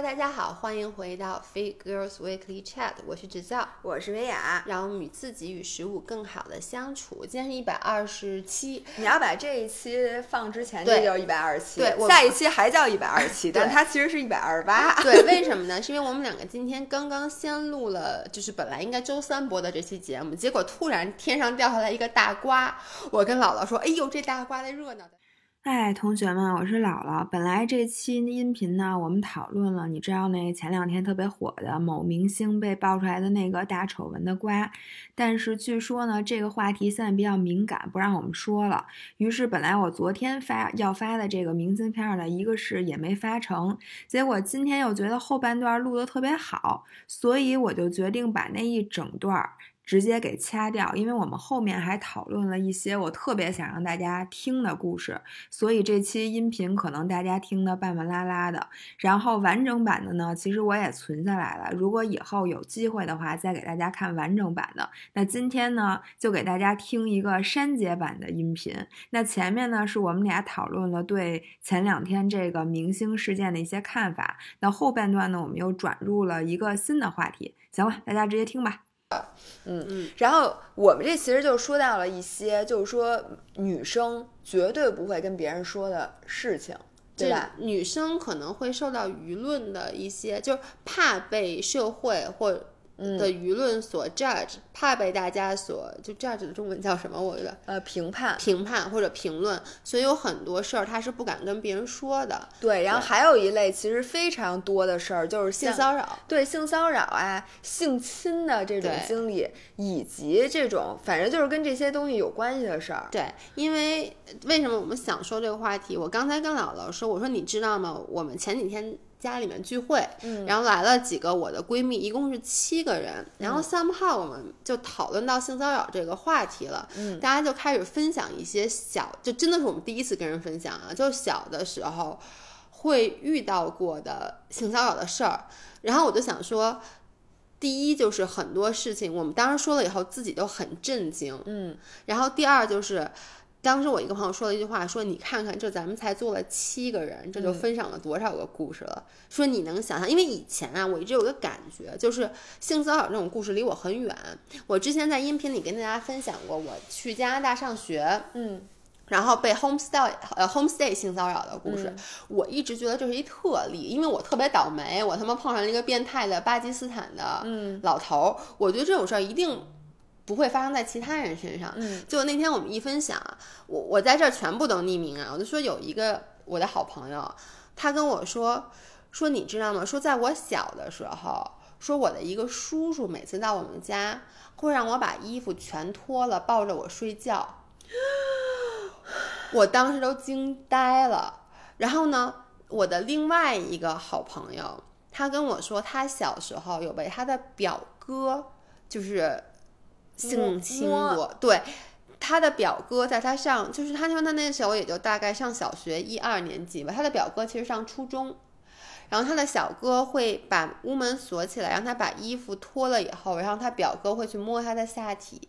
Hello，大家好，欢迎回到 Fit Girls Weekly Chat，我是制造，我是薇娅，让我们与自己与食物更好的相处。今天是一百二十七，你要把这一期放之前，对这就是一百二十七，对我下一期还叫一百二十七，但它其实是一百二十八。对，为什么呢？是因为我们两个今天刚刚先录了，就是本来应该周三播的这期节目，结果突然天上掉下来一个大瓜，我跟姥姥说：“哎呦，这大瓜的热闹的。”哎，同学们，我是姥姥。本来这期音频呢，我们讨论了，你知道那前两天特别火的某明星被爆出来的那个大丑闻的瓜，但是据说呢，这个话题现在比较敏感，不让我们说了。于是本来我昨天发要发的这个明信片呢，一个是也没发成，结果今天又觉得后半段录的特别好，所以我就决定把那一整段儿。直接给掐掉，因为我们后面还讨论了一些我特别想让大家听的故事，所以这期音频可能大家听得半半拉拉的。然后完整版的呢，其实我也存下来了，如果以后有机会的话，再给大家看完整版的。那今天呢，就给大家听一个删节版的音频。那前面呢，是我们俩讨论了对前两天这个明星事件的一些看法。那后半段呢，我们又转入了一个新的话题。行了，大家直接听吧。嗯嗯，然后我们这其实就说到了一些，就是说女生绝对不会跟别人说的事情，对吧？女生可能会受到舆论的一些，就是怕被社会或的舆论所 judge，、怕被大家所就 judge 的中文叫什么？我觉得呃，评判评判或者评论，所以有很多事儿他是不敢跟别人说的。对，然后还有一类其实非常多的事儿，就是性骚扰，对性骚扰啊、性侵的这种经历，以及这种反正就是跟这些东西有关系的事儿。对，因为为什么我们想说这个话题？我刚才跟姥姥说，我说你知道吗？我们前几天家里面聚会，嗯。然后来了几个我的闺蜜，一共是七个人，然后 somehow 我们就讨论到性骚扰这个话题了，嗯，大家就开始分享一些小，就真的是我们第一次跟人分享啊，就小的时候会遇到过的性骚扰的事儿，然后我就想说。第一就是很多事情，我们当时说了以后自己都很震惊，嗯。然后第二就是，当时我一个朋友说了一句话，说你看看，这咱们才做了七个人，这就分享了多少个故事了。说你能想象，因为以前啊，我一直有个感觉，就是性骚扰这种故事离我很远。我之前在音频里跟大家分享过，我去加拿大上学，嗯然后被 homestay 呃 homestay 性骚扰的故事，嗯我一直觉得这是一特例，因为我特别倒霉，我他妈碰上了一个变态的巴基斯坦的嗯老头儿，我觉得这种事儿一定不会发生在其他人身上。嗯就那天我们一分享，我我在这儿全部都匿名啊，我就说有一个我的好朋友，他跟我说说你知道吗？说在我小的时候，说我的一个叔叔每次到我们家会让我把衣服全脱了，抱着我睡觉。我当时都惊呆了。然后呢，我的另外一个好朋友，他跟我说，他小时候有被他的表哥就是性侵摸过，对。他的表哥在他上，就是他说他那时候也就大概上小学一二年级吧。他的表哥其实上初中，然后他的小哥会把屋门锁起来，让他把衣服脱了以后，然后他表哥会去摸他的下体。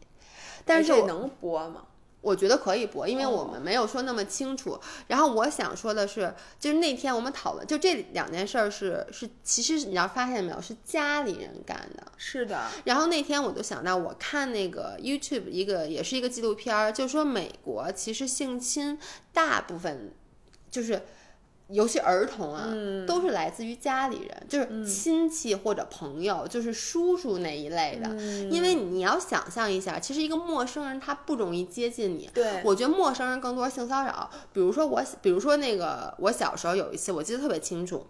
但是能播吗？我觉得可以播，因为我哦们没有说那么清楚。然后我想说的是，就是那天我们讨论，就这两件事儿是是，其实你要发现没有，是家里人干的。是的，然后那天我就想到，我看那个 YouTube 一个也是一个纪录片儿，就说美国其实性侵大部分就是。尤其儿童啊，嗯都是来自于家里人，就是亲戚或者朋友，就是叔叔那一类的。嗯因为你要想象一下，其实一个陌生人他不容易接近你，对，我觉得陌生人更多性骚扰，比如说我，比如说那个我小时候有一次，我记得特别清楚。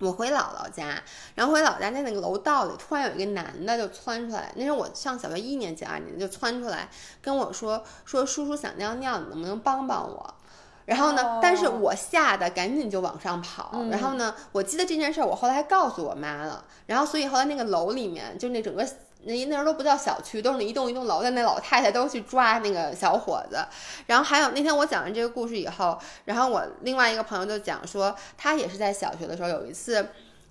我回姥姥家，然后回姥姥家在那个楼道里，突然有一个男的就窜出来。那时候我上小学一年级、二年级，就窜出来跟我说：“说叔叔想尿尿，你能不能帮帮我？”然后呢，哦但是我吓得赶紧就往上跑。嗯然后呢，我记得这件事儿，我后来还告诉我妈了。然后所以后来那个楼里面，就那整个那那时候都不叫小区，都是那一栋一栋楼的那老太太都去抓那个小伙子。然后还有那天我讲完这个故事以后，然后我另外一个朋友就讲说，他也是在小学的时候有一次。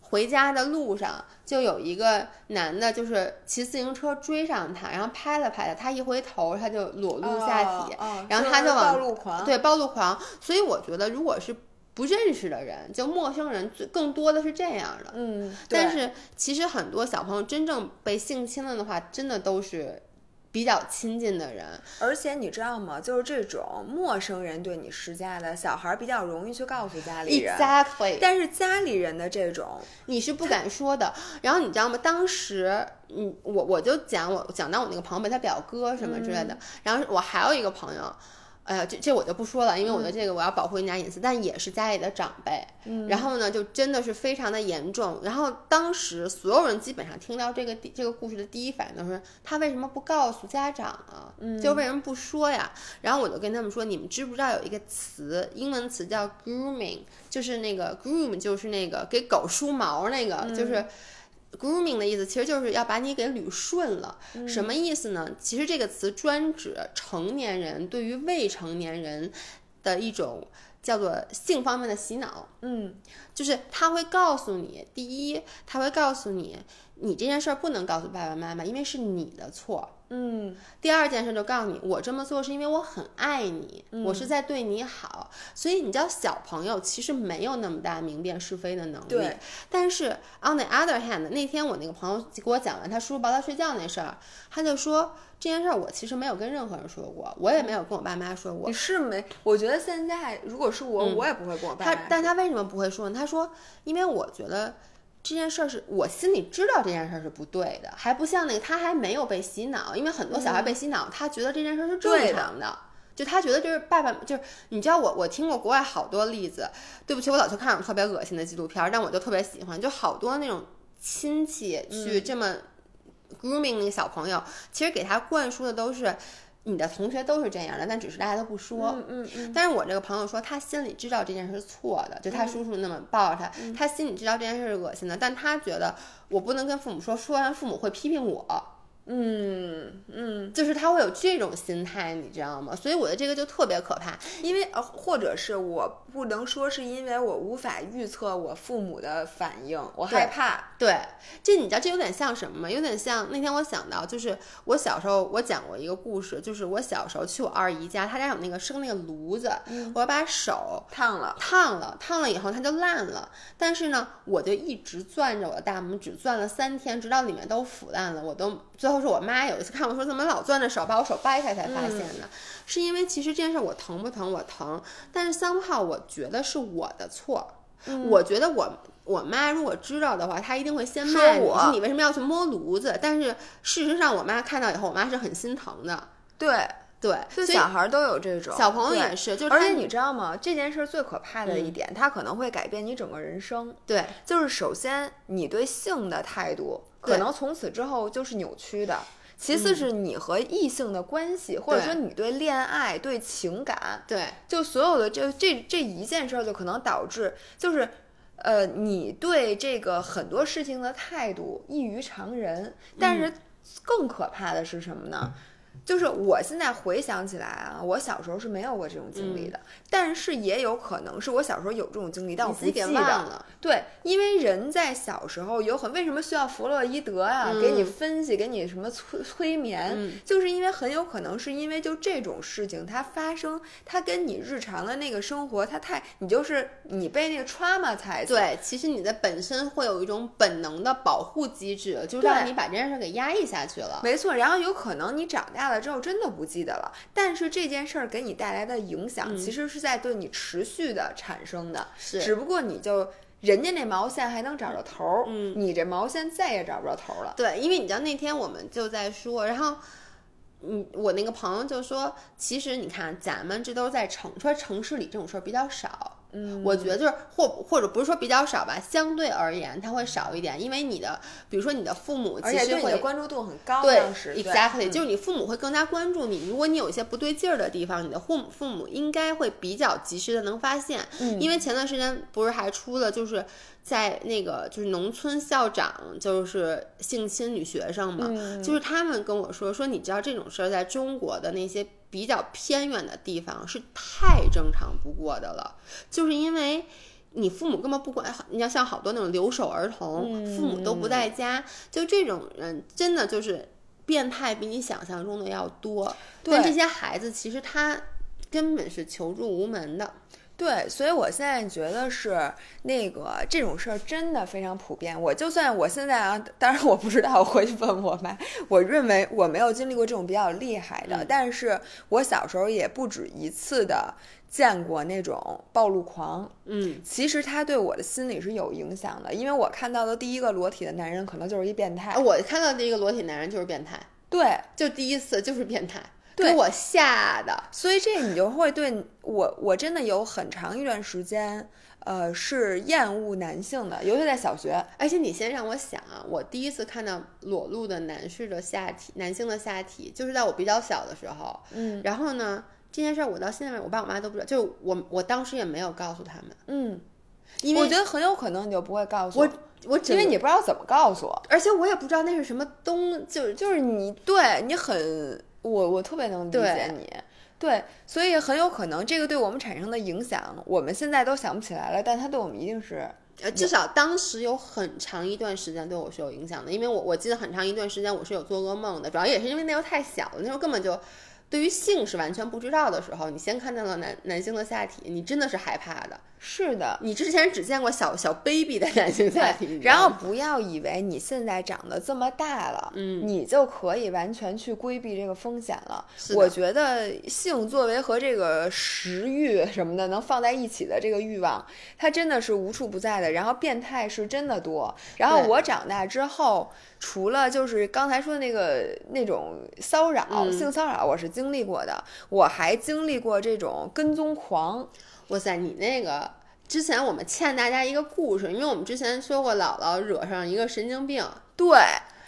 回家的路上，就有一个男的，就是骑自行车追上他，然后拍了拍他，他一回头，他就裸露下体，哦然后他就往暴露狂，对暴露狂。所以我觉得，如果是不认识的人，就陌生人，最更多的是这样的。嗯，但是其实很多小朋友真正被性侵了的话，真的都是比较亲近的人。而且你知道吗？就是这种陌生人对你施加的，小孩比较容易去告诉家里人。Exactly，但是家里人的这种，你是不敢说的。然后你知道吗？当时，嗯，我我就讲我讲到我那个朋友呗，他表哥什么之类的。然后我还有一个朋友。哎呀，这这我就不说了，因为我的这个我要保护人家隐私，但也是家里的长辈。嗯然后呢，就真的是非常的严重。然后当时所有人基本上听到这个第这个故事的第一反应都是他为什么不告诉家长啊？嗯就为什么不说呀？然后我就跟他们说，你们知不知道有一个词，英文词叫 grooming，就是那个 groom 就是那个给狗梳毛那个，就是。Grooming 的意思其实就是要把你给捋顺了，什么意思呢？其实这个词专指成年人对于未成年人的一种叫做性方面的洗脑，嗯就是他会告诉你，第一，他会告诉你，你这件事儿不能告诉爸爸妈妈，因为是你的错。嗯第二件事就告诉你，我这么做是因为我很爱你，我是在对你好。所以你知道，小朋友其实没有那么大明辨是非的能力。对。但是 on the other hand，那天我那个朋友给我讲完他叔叔抱他睡觉那事儿，他就说这件事儿我其实没有跟任何人说过，我也没有跟我爸妈说过你。是没？我觉得现在如果是我，我也不会跟我爸妈他，但他为什么不会说呢？他说，因为我觉得这件事儿是我心里知道这件事儿是不对的，还不像那个他还没有被洗脑，因为很多小孩被洗脑，他觉得这件事儿是正常的。就他觉得就是爸爸，就是你知道我我听过国外好多例子，对不起，我老去看那种特别恶心的纪录片儿，但我就特别喜欢，就好多那种亲戚去这么 grooming 那个小朋友，其实给他灌输的都是你的同学都是这样的，但只是大家都不说。嗯嗯嗯，但是我这个朋友说，他心里知道这件事是错的，就他叔叔那么抱着他，他心里知道这件事是恶心的，但他觉得我不能跟父母说，说完父母会批评我，嗯嗯，就是他会有这种心态，你知道吗？所以我的这个就特别可怕。因为呃，或者是我不能说是因为我无法预测我父母的反应，我害怕。对，这你知道这有点像什么吗？有点像那天我想到，就是我小时候我讲过一个故事，就是我小时候去我二姨家，她家有那个生那个炉子，我把手烫了，烫了，烫了以后它就烂了。但是呢，我就一直攥着我的大拇指，攥了三天，直到里面都腐烂了。我都最后是我妈有一次看我说怎么老攥着手，把我手掰开才发现的，是因为其实这件事我疼不疼我疼，但是 somehow 我觉得是我的错。我觉得我我妈如果知道的话，她一定会先说骂你，我说你为什么要去摸炉子？但是事实上，我妈看到以后，我妈是很心疼的。对，对，所以小孩儿都有这种，小朋友也是，就是而且你知道吗？这件事儿最可怕的一点，它可能会改变你整个人生。对就是首先，你对性的态度可能从此之后就是扭曲的。其次是你和异性的关系，或者说你对恋爱、对情感，对。就所有的这这这一件事儿，就可能导致就是。呃，你对这个很多事情的态度异于常人，但是更可怕的是什么呢？就是我现在回想起来啊，我小时候是没有过这种经历的，但是也有可能是我小时候有这种经历，但我不记得。了。对，因为人在小时候有很为什么需要弗洛伊德啊，嗯给你分析，给你什么催催眠，嗯就是因为很有可能是因为就这种事情它发生，它跟你日常的那个生活，它太你就是你被那个 trauma 才对，其实你的本身会有一种本能的保护机制，就让你把这件事给压抑下去了。没错，然后有可能你长大了之后真的不记得了，但是这件事儿给你带来的影响，其实是在对你持续的产生的，是只不过你就人家那毛线还能找着头儿，嗯你这毛线再也找不着头儿了。对，因为你知道那天我们就在说，然后。嗯，我那个朋友就说，其实你看，咱们这都是在城说城市里这种事儿比较少。嗯，我觉得就是或或者不是说比较少吧，相对而言它会少一点，因为你的，比如说你的父母而且其实会对你的关注度很高，对，exactly，嗯就是你父母会更加关注你。如果你有一些不对劲儿的地方，你的父母父母应该会比较及时的能发现。嗯因为前段时间不是还出了，就是在那个就是农村校长就是性侵女学生嘛，嗯就是他们跟我说说，你知道这种事儿在中国的那些比较偏远的地方是太正常不过的了，就是因为。你父母根本不管，你要像好多那种留守儿童，父母都不在家，就这种人真的就是变态，比你想象中的要多。但这些孩子其实他根本是求助无门的。对，所以我现在觉得是那个这种事儿真的非常普遍。我就算我现在啊，当然我不知道，我回去问我妈。我认为我没有经历过这种比较厉害的，嗯但是我小时候也不止一次的见过那种暴露狂。嗯，其实他对我的心理是有影响的，因为我看到的第一个裸体的男人可能就是一变态。啊我看到第一个裸体男人就是变态，对，就第一次就是变态，对给我吓的。所以这你就会对我，我真的有很长一段时间，呃，是厌恶男性的，尤其在小学。而且你先让我想啊，我第一次看到裸露的男士的下体，男性的下体，就是在我比较小的时候。嗯然后呢，这件事儿我到现在，我爸我妈都不知道，就我我当时也没有告诉他们，嗯，因为我觉得很有可能你就不会告诉我我因为你不知道怎么告诉我，而且我也不知道那是什么东，就就是你对你很，我我特别能理解你。对，所以很有可能这个对我们产生的影响，我们现在都想不起来了，但它对我们一定是呃，至少当时有很长一段时间对我是有影响的，因为我我记得很长一段时间我是有做噩梦的，主要也是因为那时候太小了，那时候根本就对于性是完全不知道的时候，你先看到了男男性的下体，你真的是害怕的。是的。你之前只见过小小 baby 的男性下体，然后不要以为你现在长得这么大了，嗯你就可以完全去规避这个风险了。我觉得性作为和这个食欲什么的能放在一起的这个欲望，它真的是无处不在的。然后变态是真的多。然后我长大之后，除了就是刚才说的那个那种骚扰、嗯。性骚扰，我是经历过的，我还经历过这种跟踪狂。哇塞，你那个之前我们欠大家一个故事，因为我们之前说过姥姥惹上一个神经病，对，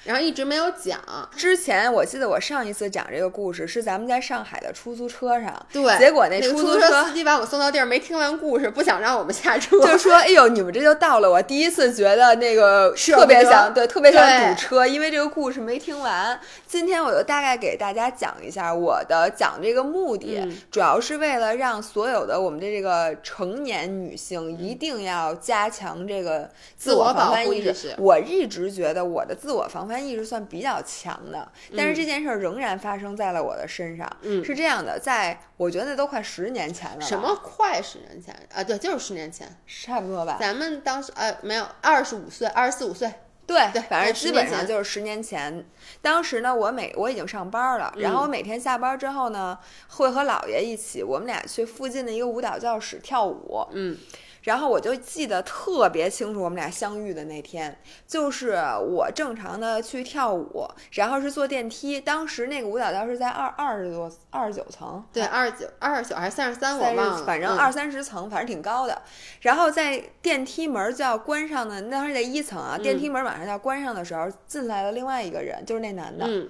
然后一直没有讲。之前我记得我上一次讲这个故事是咱们在上海的出租车上，对，结果那那个出租车司机把我送到地儿，没听完故事，不想让我们下车，就说：“哎呦，你们这就到了。”我第一次觉得那个 特别想对，特别想堵车，因为这个故事没听完。今天我就大概给大家讲一下我的讲这个目的，嗯主要是为了让所有的我们的这个成年女性一定要加强这个自我防范意识我一直觉得我的自我防范意识算比较强的，但是嗯这件事儿仍然发生在了我的身上。嗯是这样的，在我觉得都快十年前了，什么快十年前啊？对，就是十年前，差不多吧？咱们当时呃没有二十五岁，二十四五岁，对对反正基本上就是十年前。当时呢，我每我已经上班了，然后我嗯每天下班之后呢，会和姥爷一起，我们俩去附近的一个舞蹈教室跳舞。嗯，然后我就记得特别清楚，我们俩相遇的那天，就是我正常的去跳舞，然后是坐电梯。当时那个舞蹈教室在二二十多、二十九层，对，二十九、二十九还是三十三，我忘了，反正二三十层，反正挺高的。然后在电梯门就要关上的，那是在一层啊，电梯门马上就要关上的时候，进来了另外一个人，就是那男的，嗯，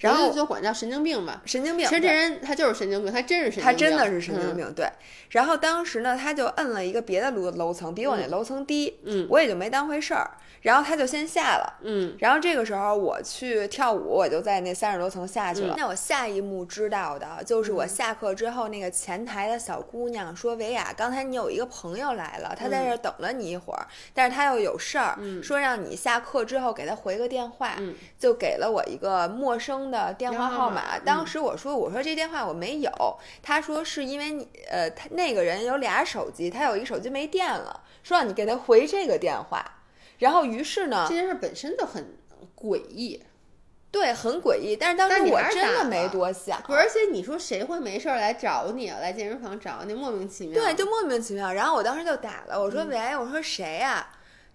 然后就管叫神经病吧。神经病。其实这人他就是神经病，他真是神经病，他真的是神经嗯。病，对。然后当时呢，他就摁了一个别的楼楼层，比我那楼层低，嗯我也就没当回事儿。然后他就先下了，嗯，然后这个时候我去跳舞，我就在那三十多层下去了。嗯那我下一幕知道的就是我下课之后，那个前台的小姑娘说：“维亚，刚才你有一个朋友来了，他在这儿等了你一会儿，但是他又有事儿，嗯说让你下课之后给他回个电话。嗯就给了我一个陌生的电话号码。电话号码当时我说：“我说这电话我没有。”他说：“是因为你呃，他那个人有俩手机，他有一个手机没电了，说让你给他回这个电话。”然后于是呢这，件事本身就很诡异，对，很诡异，但是当时我真的没多想，不是？而且你说谁会没事儿来找你啊？来健身房找你，莫名其妙。对，就莫名其妙。然后我当时就打了，我说嗯喂，我说谁呀、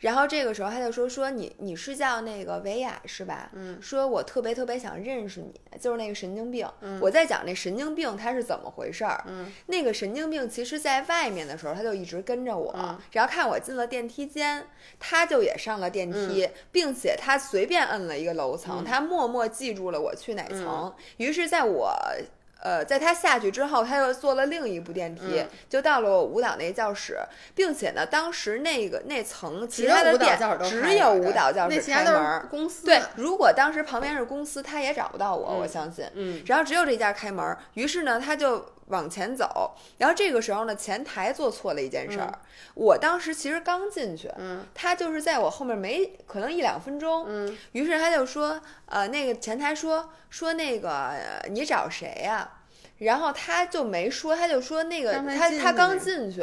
然后这个时候他就说说你你是叫那个维亚是吧？嗯说我特别特别想认识你，就是那个神经病。嗯我在讲那神经病他是怎么回事儿。嗯那个神经病其实在外面的时候他就一直跟着我，嗯然后看我进了电梯间，他就也上了电梯，并且他随便摁了一个楼层，嗯他默默记住了我去哪层。于是在我。呃，在他下去之后，他又坐了另一部电梯，嗯就到了我舞蹈那教室，并且呢，当时那个那层其他的店教室都只有舞蹈教室那其他都是开门儿。公司。对，如果当时旁边是公司，他也找不到我，我嗯相信。嗯然后只有这家开门儿，于是呢，他就往前走。然后这个时候呢，前台做错了一件事儿。我当时其实刚进去，嗯他就是在我后面没可能一两分钟，嗯于是他就说，呃，那个前台说说那个、呃你找谁呀、然后他就没说，他就说那个他他刚进去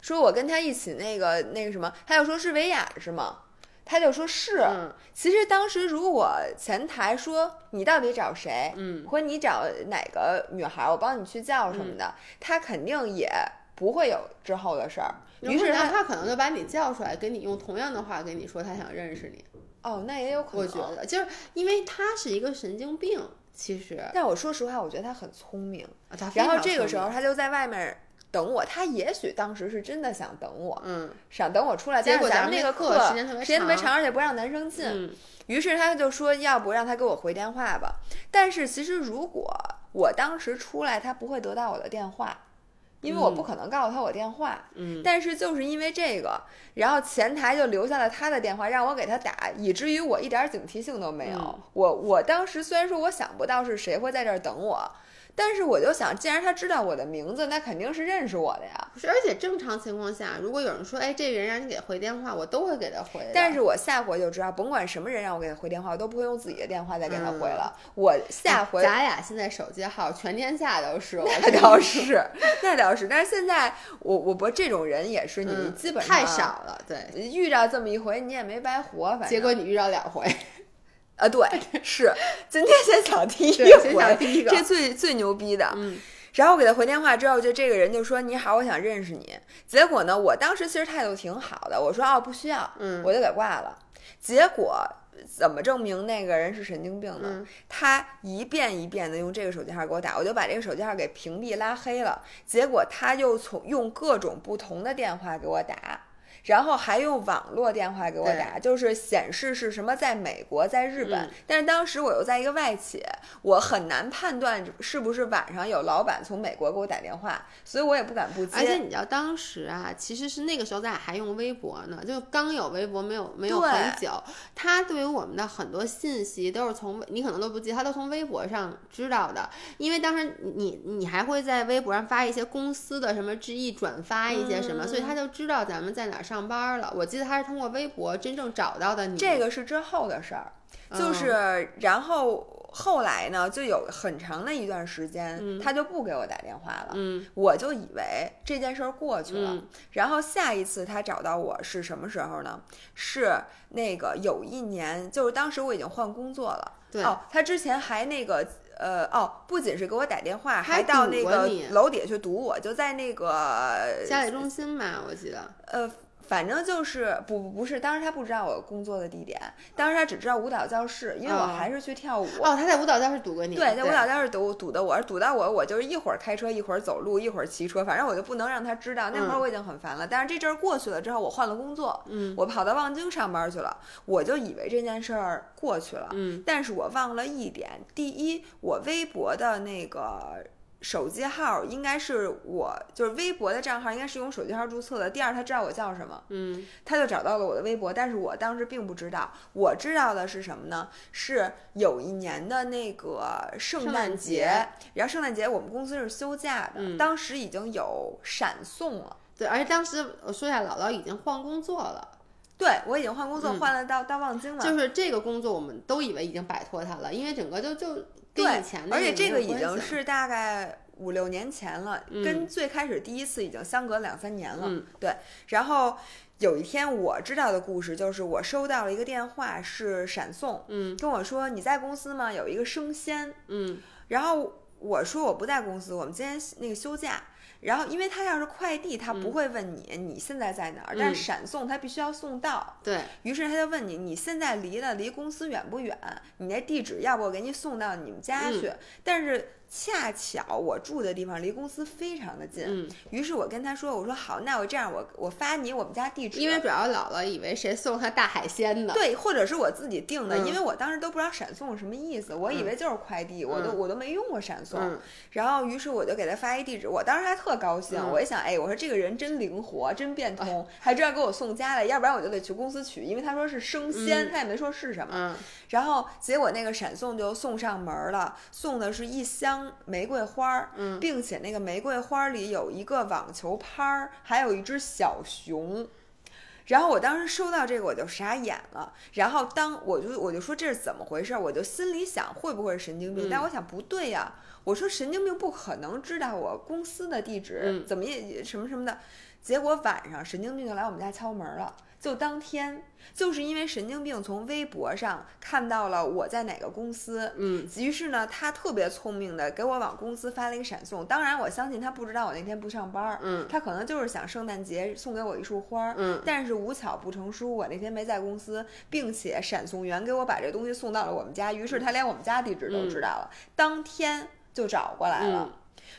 说我跟他一起那个那个什么，他就说是维亚是吗？他就说是。嗯其实当时如果前台说你到底找谁，嗯或者你找哪个女孩，我帮你去叫什么的，他肯定也不会有之后的事儿。于是他他可能就把你叫出来，跟你用同样的话跟你说他想认识你。哦，那也有可能。我觉得就是因为他是一个神经病，其实但我说实话，我觉得他很聪明。啊他非然后这个时候他就在外面等我，他也许当时是真的想等我，嗯想等我出来。但是结果咱们那个课时间特别长时间特别长，而且不让男生进。嗯于是他就说，要不让他给我回电话吧。但是其实如果我当时出来，他不会得到我的电话，因为我不可能告诉他我电话。嗯但是就是因为这个，然后前台就留下了他的电话，让我给他打，以至于我一点警惕性都没有。嗯我我当时虽然说我想不到是谁会在这儿等我，但是我就想，既然他知道我的名字，那肯定是认识我的呀。不是，而且正常情况下，如果有人说，哎，这个人让你给回电话，我都会给他回。但是我下回就知道，甭管什么人让我给他回电话，我都不会用自己的电话再给他回嗯了。我下回咱俩现在手机号全天下都是，我 那倒是，那倒是。但是现在我我不这种人也是，你嗯基本上太少了，对。遇到这么一回，你也没白活。反正结果你遇到两回，啊，对，是今天先讲第一个先回，讲第一个这最最牛逼的。嗯然后我给他回电话之后，就这个人就说：“你好，我想认识你。”结果呢，我当时其实态度挺好的，我说：“哦，不需要。”嗯我就给挂了。结果怎么证明那个人是神经病呢？嗯他一遍一遍的用这个手机号给我打，我就把这个手机号给屏蔽拉黑了。结果他又从用各种不同的电话给我打。然后还用网络电话给我打，就是显示是什么在美国、在日本，嗯但是当时我又在一个外企，我很难判断是不是晚上有老板从美国给我打电话，所以我也不敢不接。而且你知道当时啊，其实是那个时候咱俩还用微博呢，就刚有微博没有没有很久。他对于我们的很多信息都是从你可能都不记，他都从微博上知道的。因为当时你你还会在微博上发一些公司的什么致意转发一些什么，所以他就知道咱们在哪儿上班了。我记得他是通过微博真正找到的你。这个是之后的事儿，嗯就是然后后来呢，就有很长的一段时间，他就不给我打电话了。嗯我就以为这件事儿过去了，嗯然后下一次他找到我是什么时候呢？是那个有一年，就是当时我已经换工作了。对哦，他之前还那个呃哦，不仅是给我打电话，还还到那个楼底下去堵我，就在那个家里中心吧，我记得。呃，反正就是不不不是，当时他不知道我工作的地点，当时他只知道舞蹈教室，因为我哦还是去跳舞。哦，他在舞蹈教室堵过你。对，在舞蹈教室堵堵的我，堵到我，我就是一会儿开车，一会儿走路，一会儿骑车，反正我就不能让他知道。那会儿嗯我已经很烦了，但是这阵儿过去了之后，我换了工作，嗯我跑到望京上班去了，我就以为这件事儿过去了，嗯但是我忘了一点，第一，我微博的那个。手机号应该是我，就是微博的账号应该是用手机号注册的。第二，他知道我叫什么，嗯他就找到了我的微博，但是我当时并不知道。我知道的是什么呢？是有一年的那个圣圣诞诞节，节然后圣诞节我们公司是休假的，嗯当时已经有闪送了。对，而且当时我说一下，姥姥已经换工作了。对我已经换工作，嗯换了到到望京了。就是这个工作，我们都以为已经摆脱它了，因为整个就就跟对以前，的而且这个已经是大概五六年前了，嗯跟最开始第一次已经相隔两三年了。嗯对，然后有一天我知道的故事就是我收到了一个电话，是闪送，嗯跟我说你在公司吗？有一个生鲜，嗯然后我说我不在公司，我们今天那个休假。然后，因为他要是快递，他不会问你、你现在在哪儿，但嗯是闪送他必须要送到。对，于是他就问你，你现在离了离公司远不远？你那地址要不我给你送到你们家去？嗯但是恰巧我住的地方离公司非常的近，嗯，于是我跟他说，我说好，那我这样我我发你我们家地址，因为主要姥姥以为谁送她大海鲜呢，对，或者是我自己订的，嗯。因为我当时都不知道闪送什么意思，我以为就是快递，我都嗯。我都没用过闪送。嗯。然后，于是我就给他发一地址，我当时还特高兴，嗯。我一想，哎，我说这个人真灵活，真变通，还知道给我送家来，要不然我就得去公司取，因为他说是生鲜，嗯他也没说是什么。嗯。然后结果那个闪送就送上门了，送的是一箱玫瑰花儿，嗯并且那个玫瑰花里有一个网球拍儿，还有一只小熊。然后我当时收到这个我就傻眼了，然后当我就我就说这是怎么回事儿，我就心里想会不会是神经病，嗯但我想不对呀、我说神经病不可能知道我公司的地址，嗯怎么也什么什么的。结果晚上神经病就来我们家敲门了，就当天就是因为神经病从微博上看到了我在哪个公司，嗯，于是呢，他特别聪明的给我往公司发了一个闪送。当然，我相信他不知道我那天不上班儿，嗯他可能就是想圣诞节送给我一束花儿，嗯但是无巧不成书，我那天没在公司，并且闪送员给我把这东西送到了我们家，于是他连我们家地址都知道了，当天就找过来了。嗯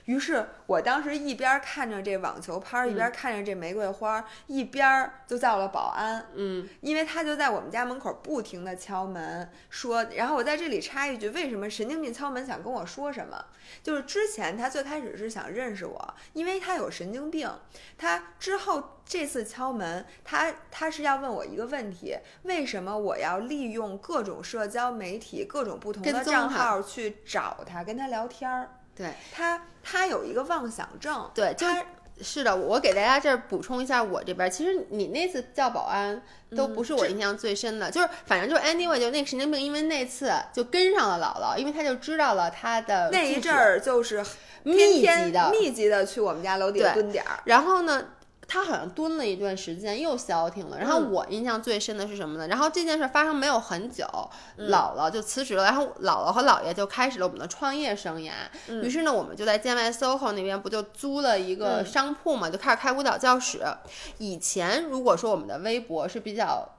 于是我当时一边看着这网球拍儿，一边看着这玫瑰花儿，一边儿就叫了保安。嗯因为他就在我们家门口不停地敲门，说，然后我在这里插一句，为什么神经病敲门想跟我说什么？就是之前他最开始是想认识我，因为他有神经病。他之后这次敲门，他他是要问我一个问题：为什么我要利用各种社交媒体、各种不同的账号去找他，跟他聊天儿？对他他有一个妄想症，对，就他是的，我给大家这儿补充一下，我这边其实你那次叫保安都不是我印象最深的，就是反正就是 anyway，就那个神经病，因为那次就跟上了姥姥，因为他就知道了他的那一阵儿就是密天集的，天密集的去我们家楼底下蹲点儿。然后呢，他好像蹲了一段时间，又消停了。然后嗯我印象最深的是什么呢？然后这件事发生没有很久，嗯姥姥就辞职了，然后姥姥和姥爷就开始了我们的创业生涯。嗯于是呢，我们就在建外 SOHO 那边不就租了一个嗯商铺嘛，就开始开舞蹈教室。以前如果说我们的微博是比较。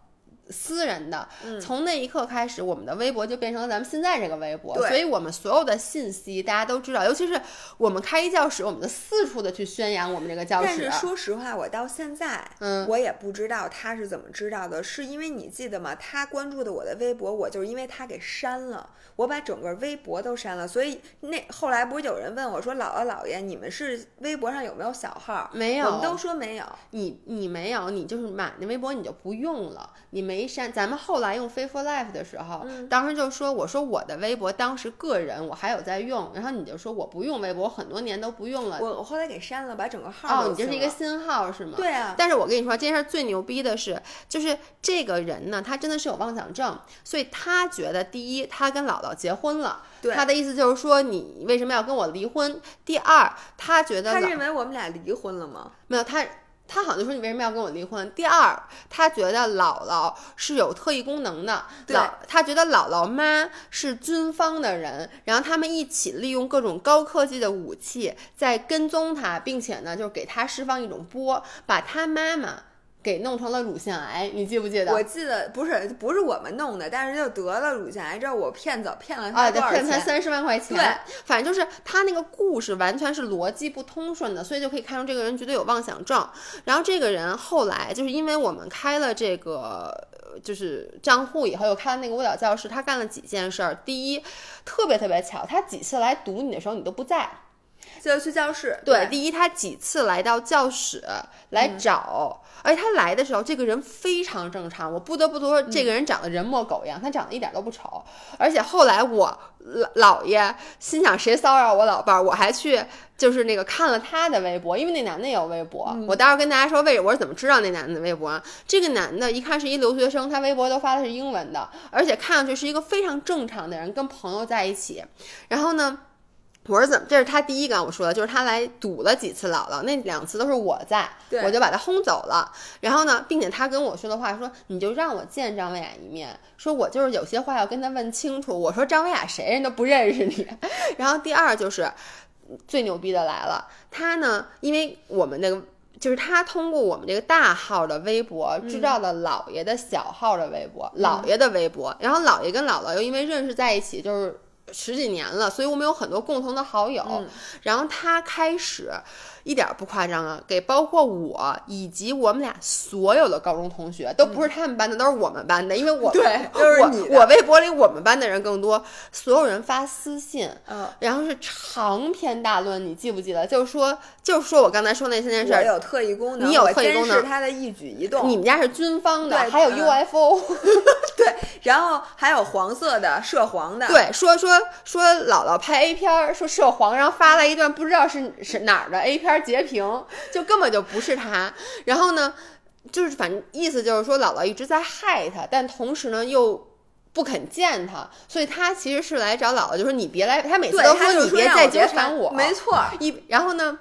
私人的，嗯从那一刻开始，我们的微博就变成了咱们现在这个微博，对所以我们所有的信息大家都知道，尤其是我们开一教室，我们就四处的去宣扬我们这个教室。但是说实话，我到现在，嗯我也不知道他是怎么知道的。是因为你记得吗？他关注的我的微博，我就是因为他给删了，我把整个微博都删了。所以那后来不是有人问我说：“姥姥姥爷，你们是微博上有没有小号？”没有我们都说没有。你你没有，你就是买那微博你就不用了，你没删。咱们后来用 f a i t f u l Life 的时候，嗯当时就说我说我的微博当时个人我还有在用，然后你就说我不用微博，我很多年都不用了。我我后来给删了，把整个号哦，你这是一个新号是吗？对啊，但是我跟你说，这件事儿最牛逼的是，就是这个人呢，他真的是有妄想症，所以他觉得第一，他跟姥姥结婚了，对他的意思就是说你为什么要跟我离婚？第二，他觉得他认为我们俩离婚了吗？没有他。他好像就说你为什么要跟我离婚？第二，他觉得姥姥是有特异功能的，对姥他觉得姥姥妈是军方的人，然后他们一起利用各种高科技的武器在跟踪他，并且呢，就是给他释放一种波，把他妈妈给弄成了乳腺癌，你记不记得？我记得不是不是我们弄的，但是就得了乳腺癌之后，我骗走骗了啊，他对，多少钱？骗他三十万块钱。对，反正就是他那个故事完全是逻辑不通顺的，所以就可以看出这个人绝对有妄想症。然后这个人后来就是因为我们开了这个。呃就是账户以后又开了那个舞蹈教室，他干了几件事儿。第一，特别特别巧，他几次来堵你的时候你都不在。就去教室。对，第一，他几次来到教室来找，而且他来的时候，这个人非常正常。我不得不说，这个人长得人模狗样，他长得一点都不丑。而且后来我老姥爷心想谁骚扰我老伴儿，我还去就是那个看了他的微博，因为那男的也有微博。我待会儿跟大家说为我是怎么知道那男的微博啊。这个男的一看是一留学生，他微博都发的是英文的，而且看上去是一个非常正常的人，跟朋友在一起。然后呢？我是怎么？这是他第一个我说的，就是他来堵了几次姥姥，那两次都是我在，我就把他轰走了。然后呢，并且他跟我说的话说，你就让我见张薇雅一面，说我就是有些话要跟他问清楚。我说张薇雅谁人都不认识你。然后第二就是最牛逼的来了，他呢，因为我们那个。就是他通过我们这个大号的微博知道了姥爷的小号的微博，姥爷的微博，然后姥爷跟姥姥又因为认识在一起，就是十几年了，所以我们有很多共同的好友。嗯然后他开始一点儿不夸张啊，给包括我以及我们俩所有的高中同学，都不是他们班的，都是我们班的，因为我 对就是我我微博里我们班的人更多，所有人发私信，嗯，然后是长篇大论，你记不记得？就是说，就是说我刚才说那三件事儿。我有特异功能，你有特异功能是他的一举一动。你们家是军方的，对还有嗯 UFO，对，然后还有黄色的、涉黄的。对，说说说姥姥拍 A 片儿，说涉黄，然后发了一段不知道是是哪儿的 A 片儿截屏，就根本就不是他。然后呢，就是反正意思就是说姥姥一直在害他，但同时呢又不肯见他，所以他其实是来找姥姥，就说你别来，他每次，都说你别再纠缠我，没错。一然后呢，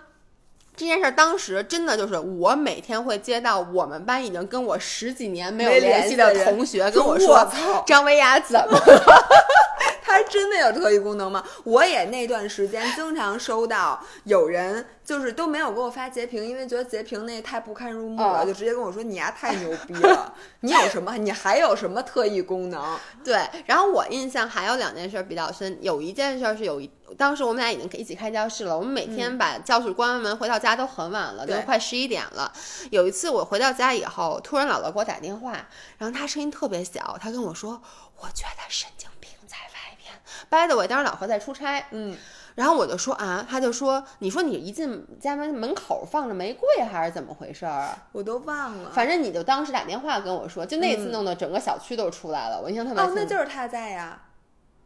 这件事儿当时真的就是我每天会接到我们班已经跟我十几年没有联系的同学跟我我说张维雅怎么了？他真的有特异功能吗？我也那段时间经常收到有人就是都没有给我发截屏，因为觉得截屏那太不堪入目了，哦就直接跟我说你丫太牛逼了，你有什么？你还有什么特异功能？对，然后我印象还有两件事儿比较深，有一件事儿是有一，当时我们俩已经一起开教室了，我们每天把教室关完门回到家都很晚了，都快十一点了。有一次我回到家以后，突然姥姥给我打电话，然后她声音特别小，她跟我说，我觉得神经病在外边。by the way，当时老何在出差，嗯，然后我就说啊，他就说，你说你一进家门门口放着玫瑰还是怎么回事儿啊？我都忘了。反正你就当时打电话跟我说，就那次嗯弄得整个小区都出来了，我印象特别哦清，楚。那就是他在呀。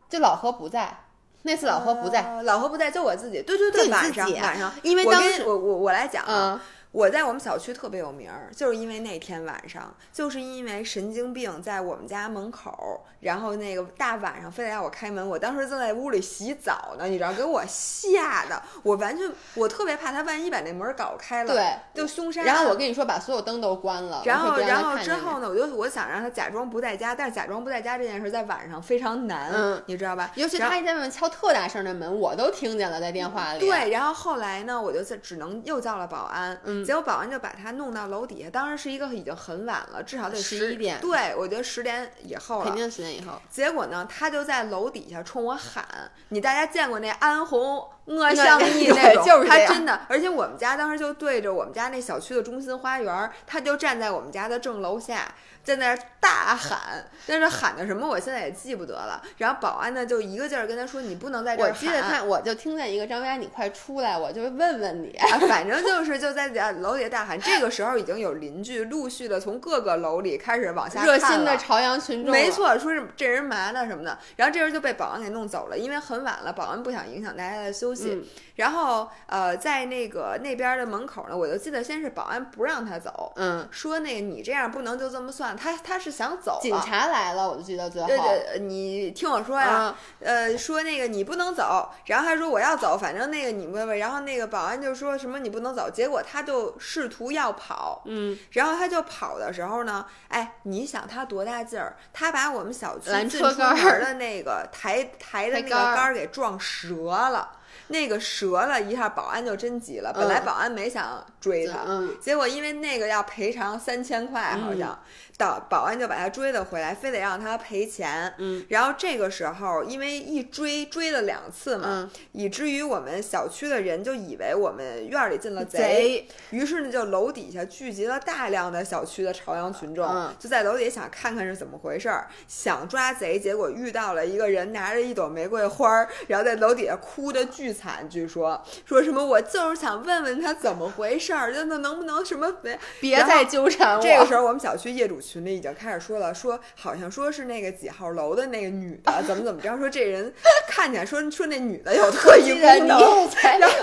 就老何不在，那次老何不在，哦老何不在，就我自己。对对对，晚上晚上，因为当时我我我来讲啊，嗯，我在我们小区特别有名儿，就是因为那天晚上，就是因为神经病在我们家门口儿，然后那个大晚上非得让我开门，我当时正在屋里洗澡呢，你知道，给我吓的，我完全我特别怕他万一把那门搞开了，对。就凶杀案。然后我跟你说，把所有灯都关了，然后，然后之后呢，我就我想让他假装不在家，但是假装不在家这件事在晚上非常难，嗯你知道吧？尤其他一在外面敲特大声的门，我都听见了，在电话里。，对，然后后来呢，我就在只能又叫了保安，嗯结果保安就把他弄到楼底下，当时是一个已经很晚了，至少得十一点对，我觉得十点以后了。肯定十点以后。结果呢，他就在楼底下冲我喊：“你大家见过那安红我相忆对那种？”就是他真的，而且我们家当时就对着我们家那小区的中心花园儿，他就站在我们家的正楼下。在那儿大喊，但是喊的什么我现在也记不得了。然后保安呢就一个劲儿跟他说：“你不能在这儿喊。”我记得他，我就听见一个张佳，你快出来，我就问问你。啊，反正就是就在家楼底下大喊。这个时候已经有邻居陆续的从各个楼里开始往下热看了心的朝阳群众，没，错，说是这人嘛呢什么的，然后这人就被保安给弄走了，因为很晚了，保安不想影响大家的休息。嗯。然后呃，在那个那边的门口呢，我就记得先是保安不让他走，嗯，说那个你这样不能就这么算，他他是想走警察来了，我就记得最后。对对，你听我说呀，啊，呃，说那个你不能走，然后他说我要走，反正那个你问问，然后那个保安就说什么你不能走，结果他就试图要跑，嗯，然后他就跑的时候呢，哎，你想他多大劲儿？他把我们小区拦进出门的那个抬抬的那个杆儿给撞折了，那个折了一下，保安就真急了。本来嗯保安没想追他，嗯，结果因为那个要赔偿三千块，好像，导保安就把他追了回来，非得让他赔钱。嗯，然后这个时候，因为一追追了两次嘛，嗯以至于我们小区的人就以为我们院儿里进了贼，于是呢，就楼底下聚集了大量的小区的朝阳群众，嗯就在楼底下想看看是怎么回事儿，想抓贼，结果遇到了一个人拿着一朵玫瑰花儿，然后在楼底下哭的巨惨，据说说什么我就是想问问他怎么回事儿，就那能不能什么别别再纠缠我。这个时候，我们小区业主群里已经开始说了，说好像说是那个几号楼的那个女的怎么怎么着，说这人看起来说说那女的有特异功能，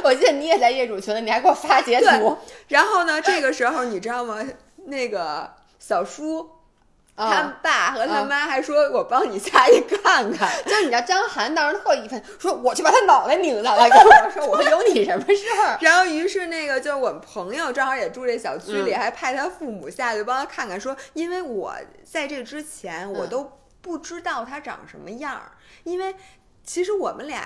我记得你也在业主群里，你还给我发截图。然后呢，这个时候你知道吗？那个小叔。他啊，爸和他嗯妈还说：“我帮你下去看看。就是你知道张涵当时特意愤说，我去把他脑袋拧下来，跟我说 我说有你什么事儿？然后，于是那个就是我们朋友正好也住这小区里，嗯。还派他父母下去帮他看看，说因为我在这之前我嗯。都不知道他长什么样儿，因为其实我们俩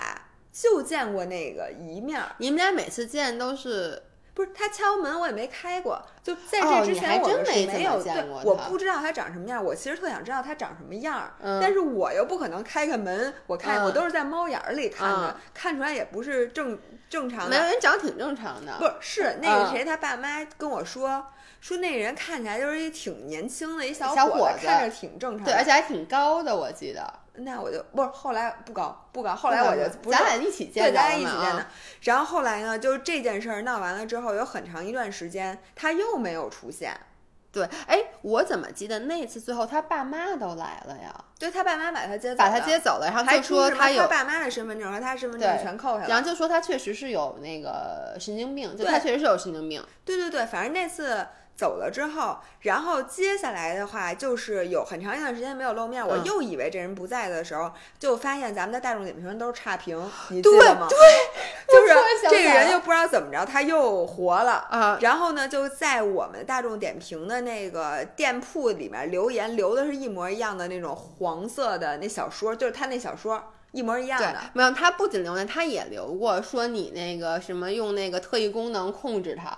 就见过那个一面儿，你们俩每次见都是不是他敲门我也没开过，就在哦这之前我们是没没有对见过，他我不知道他长什么样儿，我其实特想知道他长什么样但是我又不可能开开门，我看、嗯我都是在猫眼儿里看的，嗯看出来也不是正正常的没有，人长挺正常的。不是是那个嗯谁，他爸妈跟我说。说那人看起来就是一挺年轻的一小伙小伙子看着挺正常的。对，而且还挺高的，我记得。那我就不是后来不高不高，后来我就不是咱俩一起见对，咱俩了嘛啊一起见的。然后后来呢，就是这件事儿闹完了之后，有很长一段时间他又没有出现。对，哎，我怎么记得那次最后他爸妈都来了呀？对他爸妈把他接走把他接走了，然后还就说出什么有他爸妈的身份证和他身份证全扣下来了。然后就说他确实是有那个神经病，就对他确实是有神经病。对对对，反正那次走了之后，然后接下来的话就是有很长一段时间没有露面，我嗯又以为这人不在的时候，就发现咱们的大众点评都是差评，你记对得吗？对，就是这个人又不知道怎么着，他又活了。啊，然后呢，就在我们大众点评的那个店铺里面留言，留的是一模一样的那种黄色的那小说，就是他那小说一模一样的。，没有，他不仅留言，他也留过说你那个什么用那个特异功能控制它，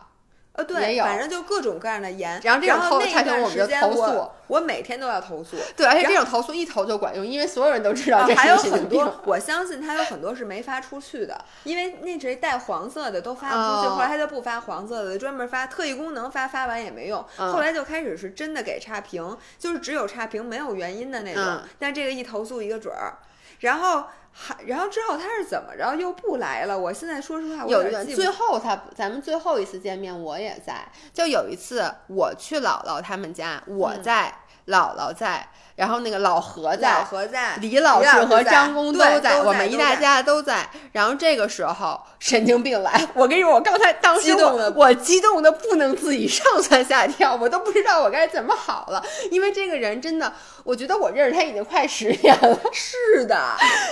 呃，对，反正就各种各样的言。然后这种投那差评段我们就投诉我每天都要投诉。对，而且这种投诉一投就管用，因为所有人都知道啊，这是还有。很多，我相信他有很多是没发出去的，因为那谁带黄色的都发不出去，哦后来他就不发黄色的，专门发特异功能发，发完也没用，嗯后来就开始是真的给差评，就是只有差评没有原因的那种，嗯但这个一投诉一个准儿，然后还然后之后他是怎么着又不来了？我现在说实话，我有最后他咱们最后一次见面我也在，就有一次我去姥姥他们家，我嗯在，姥姥在，然后那个老何老在。何在，李老师和张工都在，都我们一大家都在。然后这个时候神经病来，我跟你说，我刚才当时激动的我我激动的不能自己上蹿下跳，我都不知道我该怎么好了。因为这个人真的，我觉得我认识他已经快十年了。是的，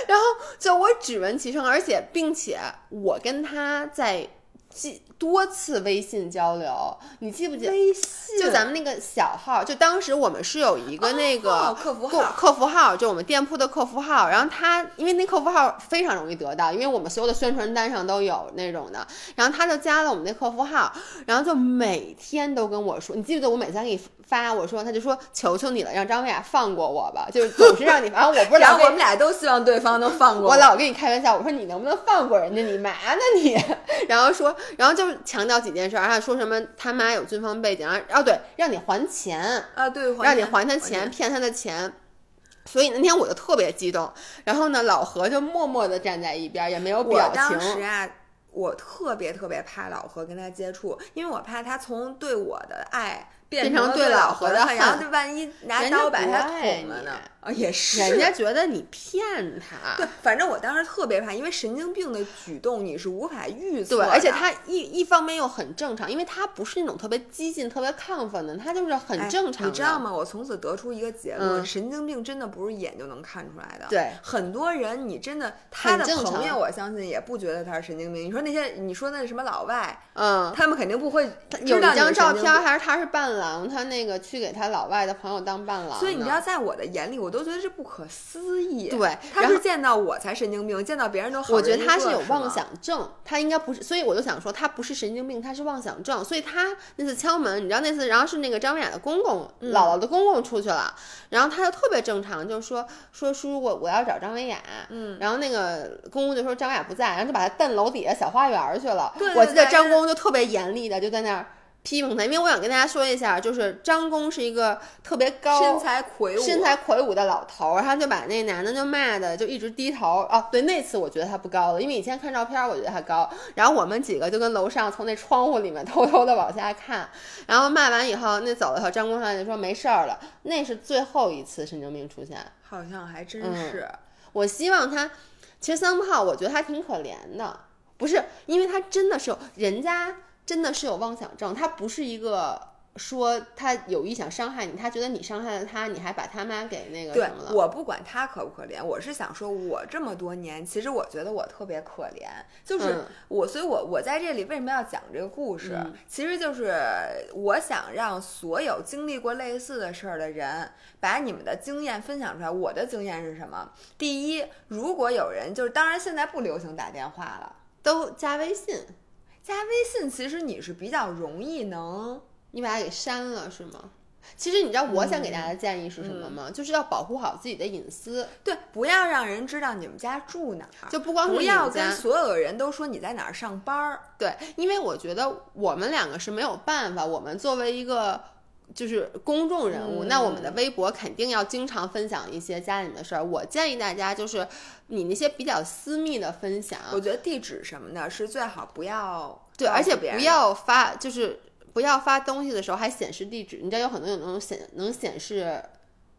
然后就我只闻其声，而且并且我跟他在记多次微信交流，你记不记得？微信就咱们那个小号，就当时我们是有一个那个哦客服号客服号，就我们店铺的客服号。然后他因为那客服号非常容易得到，因为我们所有的宣传单上都有那种的。然后他就加了我们那客服号，然后就每天都跟我说，你记不记得我每次给你发，我说他就说求求你了，让张薇雅放过我吧，就是总是让你，然后我不是 然后老我们俩都希望对方能放过我老跟你开玩笑，我说你能不能放过人家？你嘛呢你？然后说，然后就强调几件事，还说什么他妈有军方背景，然后哦对，让你还钱，啊，对，让你还他钱，骗他的钱。所以那天我就特别激动，然后呢，老何就默默的站在一边，也没有我表当时情。啊，我特别特别怕老何跟他接触，因为我怕他从对我的爱变变成对老何的恨，然后就万一拿刀把他捅了呢你？啊，也是，人家觉得你骗他，对，反正我当时特别怕，因为神经病的举动你是无法预测对，而且他一一方面又很正常，因为他不是那种特别激进、特别亢奋的，他就是很哎正常的。你知道吗？我从此得出一个结论：嗯神经病真的不是一眼就能看出来的。对，很多人你真的他的朋友，我相信也不觉得他是神经病。你说那些你说那什么老外，嗯，他们肯定不会有一知道你张照片，还是他是伴郎，他那个去给他老外的朋友当伴郎。所以你知道，，在我的眼里，我都觉得这不可思议。对他是见到我才神经病，见到别人都好我觉得他是有妄想症，他应该不是，所以我就想说他不是神经病，他是妄想症。所以他那次敲门，你知道那次，然后是那个张文雅的公公，嗯姥姥的公公出去了，然后他就特别正常，就说说叔叔我我要找张文雅，嗯，然后那个公公就说张文雅不在，然后就把他蹬楼底下小花园去了。对对我记得张公公就特别严厉的就在那儿。批评他，因为我想跟大家说一下，就是张工是一个特别高、身材魁梧，身材魁梧的老头儿，然后就把那男的就骂的就一直低头。哦，对，那次我觉得他不高了，因为以前看照片儿我觉得他高。然后我们几个就跟楼上从那窗户里面 偷偷的往下看，然后骂完以后，那走了以后，张工上来就说没事儿了。那是最后一次神经病出现。好像还真嗯是。我希望他，其实三炮我觉得他挺可怜的，不是因为他真的是人家真的是有妄想症，他不是一个。说他有意想伤害你，他觉得你伤害了他，你还把他妈给那个对什么了？我不管他可不可怜，我是想说，我这么多年，其实我觉得我特别可怜，就是嗯我，所以我我在这里为什么要讲这个故事？嗯其实就是我想让所有经历过类似的事儿的人，把你们的经验分享出来。我的经验是什么？第一，如果有人就是，当然现在不流行打电话了，都加微信，加微信，其实你是比较容易能。你把它给删了是吗？其实你知道我想给大家的建议是什么嗯吗？就是要保护好自己的隐私，对，不要让人知道你们家住哪儿，就不光是不要跟所有人都说你在哪儿上班儿。对，因为我觉得我们两个是没有办法，我们作为一个。就是公众人物，那我们的嗯微博肯定要经常分享一些家里的事儿。我建议大家就是你那些比较私密的分享，我觉得地址什么的是最好不要对，而且不要发，就是不要发东西的时候还显示地址。你知道有很多有那种显能显示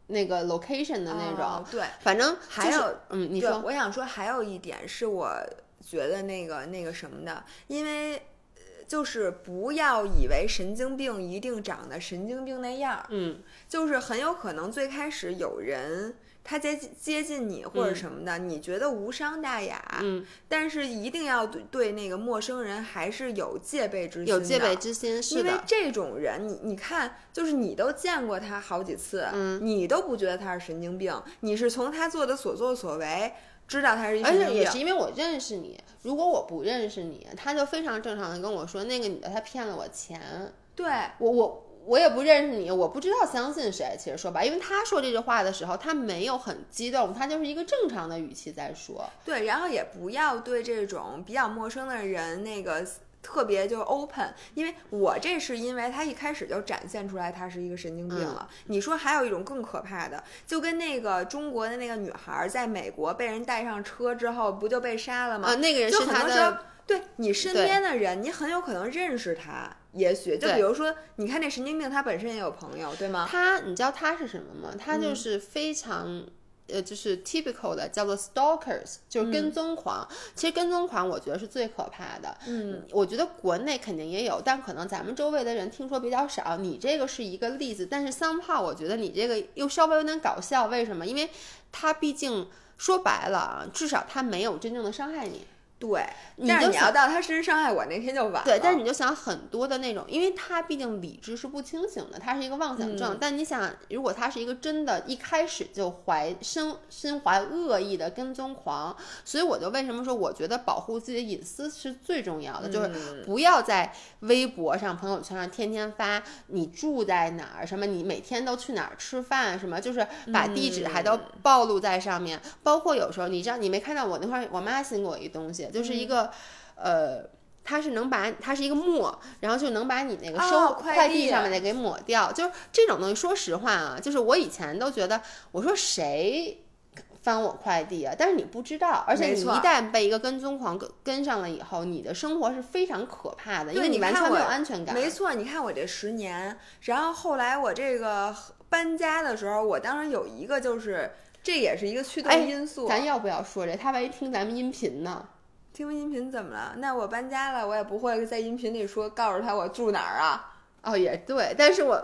那个 location 的那种，哦对，反正就是还有嗯，你，说我想说还有一点是我觉得那个那个什么的，因为。就是不要以为神经病一定长得神经病那样儿，嗯。就是很有可能最开始有人他接近接近你或者什么的，你觉得无伤大雅，嗯，但是一定要对对那个陌生人还是有戒备之心戒备之心，是的，因为这种人，你你看，就是你都见过他好几次，嗯。你都不觉得他是神经病，你是从他做的所作所为知道他是一而。且也是因为我认识你，如果我不认识你，他就非常正常的跟我说，那个女的她骗了我钱，对，我我我也不认识你，我不知道相信谁。其实说吧，因为他说这句话的时候，他没有很激动，他就是一个正常的语气在说。对，然后也不要对这种比较陌生的人那个特别就 open，因为我这是因为他一开始就展现出来他是一个神经病了。你说还有一种更可怕的，就跟那个中国的那个女孩在美国被人带上车之后不就被杀了吗？啊，那个人就是很他的，对你身边的人，你很有可能认识他，也许就比如说，你看那神经病，他本身也有朋友，对吗？他你知道他是什么吗？他嗯就是非常。呃，就是 typical 的，叫做 stalkers，就是跟踪狂。其实跟踪狂，我觉得是最可怕的。嗯，我觉得国内肯定也有，但可能咱们周围的人听说比较少。你这个是一个例子，但是 somehow 我觉得你这个又稍微有点搞笑。为什么？因为他毕竟说白了啊，至少他没有真正的伤害你。对。但是你你就到他身上伤害我那天就晚了。对，但是你就想很多的那种，因为他毕竟理智是不清醒的，他是一个妄想症。嗯但你想，如果他是一个真的，一开始就怀身身怀恶意的跟踪狂，所以我就为什么说，我觉得保护自己的隐私是最重要的，就是嗯不要在微博上、朋友圈上天天发你住在哪儿，什么你每天都去哪儿吃饭，什么就是把地址还都暴露在上面。包括有时候，你知道你没看到我那块儿，我妈新给我一东西，就是一个、呃。它是能把它是一个墨，然后就能把你那个收、哦快快递递上面的给抹掉。就是这种东西，说实话啊，就是我以前都觉得，我说谁翻我快递啊？但是你不知道，而且你一旦被一个跟踪狂跟跟上了以后，你的生活是非常可怕的，因为你完全没有安全感。没错，你看我这十年，然后后来我这个搬家的时候，我当时有一个就是，这也是一个驱动哎因素。咱要不要说这？他万一听咱们音频呢？听音频怎么了？那我搬家了，我也不会在音频里说告诉他我住哪儿啊。哦，也对，但是我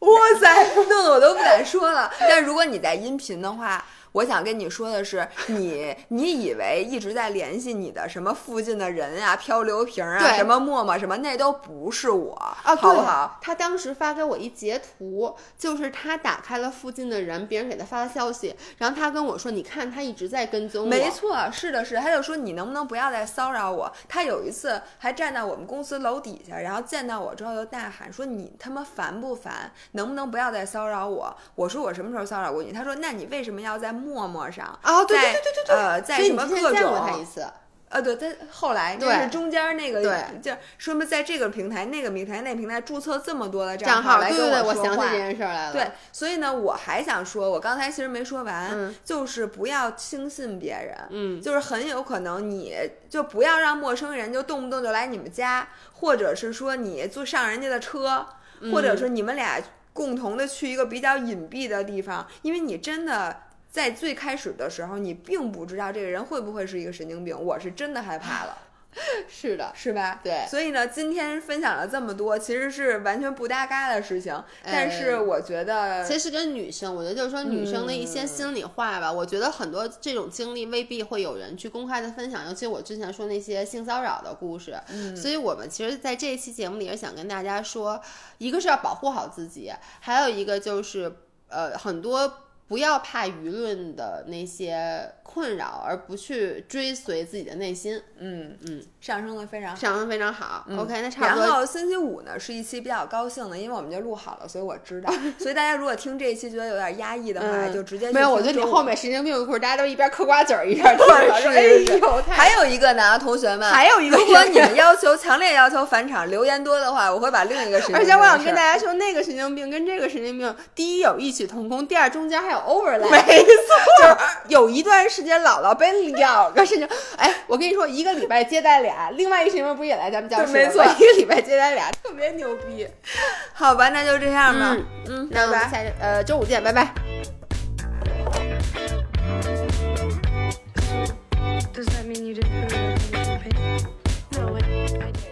哇塞，弄得我都不敢说了。但如果你在音频的话，我想跟你说的是，你你以为一直在联系你的什么附近的人啊、漂流瓶啊、什么陌陌什么，那都不是我，啊，好不对好？？他当时发给我一截图，就是他打开了附近的人，别人给他发的消息，然后他跟我说：“你看，他一直在跟踪我。”没错，是的，是的，他就说你能不能不要再骚扰我？他有一次还站在我们公司楼底下，然后见到我之后就大喊说你他妈烦不烦？能不能不要再骚扰我？我说我什么时候骚扰过你？他说那你为什么要在陌陌上？啊，对对对对对对，呃，在什么各见过他一种次，呃，对，他后来就是中间那个，对，就说明在这个平台、那个平台、那平台注册这么多的账号来跟对对对，我想起这件事来了。对，所以呢，我还想说，我刚才其实没说完，嗯就是不要轻信别人，嗯，就是很有可能你就不要让陌生人就动不动就来你们家，或者是说你坐上人家的车，或者说你们俩共同的去一个比较隐蔽的地方，因为你真的。在最开始的时候，你并不知道这个人会不会是一个神经病，我是真的害怕了，是的，是吧？对所以呢，今天分享了这么多，其实是完全不搭嘎的事情，但是我觉得，其实跟女生，我觉得就是说女生的一嗯些心里话吧，我觉得很多这种经历未必会有人去公开的分享，尤其我之前说那些性骚扰的故事，嗯所以我们其实在这一期节目里也想跟大家说，一个是要保护好自己，还有一个就是呃很多。不要怕舆论的那些困扰，而不去追随自己的内心，嗯嗯，上升的非常好。上升非常好。OK，那差不多。然后星期五呢是一期比较高兴的，因为我们就录好了，所以我知道。所以大家如果听这一期觉得有点压抑的话，嗯。就直接没有，我觉得你后面神经病的故事，大家都一边嗑瓜子儿一边听是是。哎是呦，还有一个呢，同学们，还有一个如果你们要求强烈要求返场留言多的话，我会把另一个神经病而且我想跟大家说，那个神经病跟这个神经病，第一有异曲同工，第二中间还有 overlap。没错，就是有一段时间，姥姥被两个事情，哎，我跟你说，一个礼拜接待俩，另外一神经病不也来咱们教室吗？没错一个礼拜接待俩，特别牛逼。好吧，那就这样吧。嗯嗯，那我们。下周呃周五见，拜拜。Does that mean you didn't put it in the campaign? No, I, I did.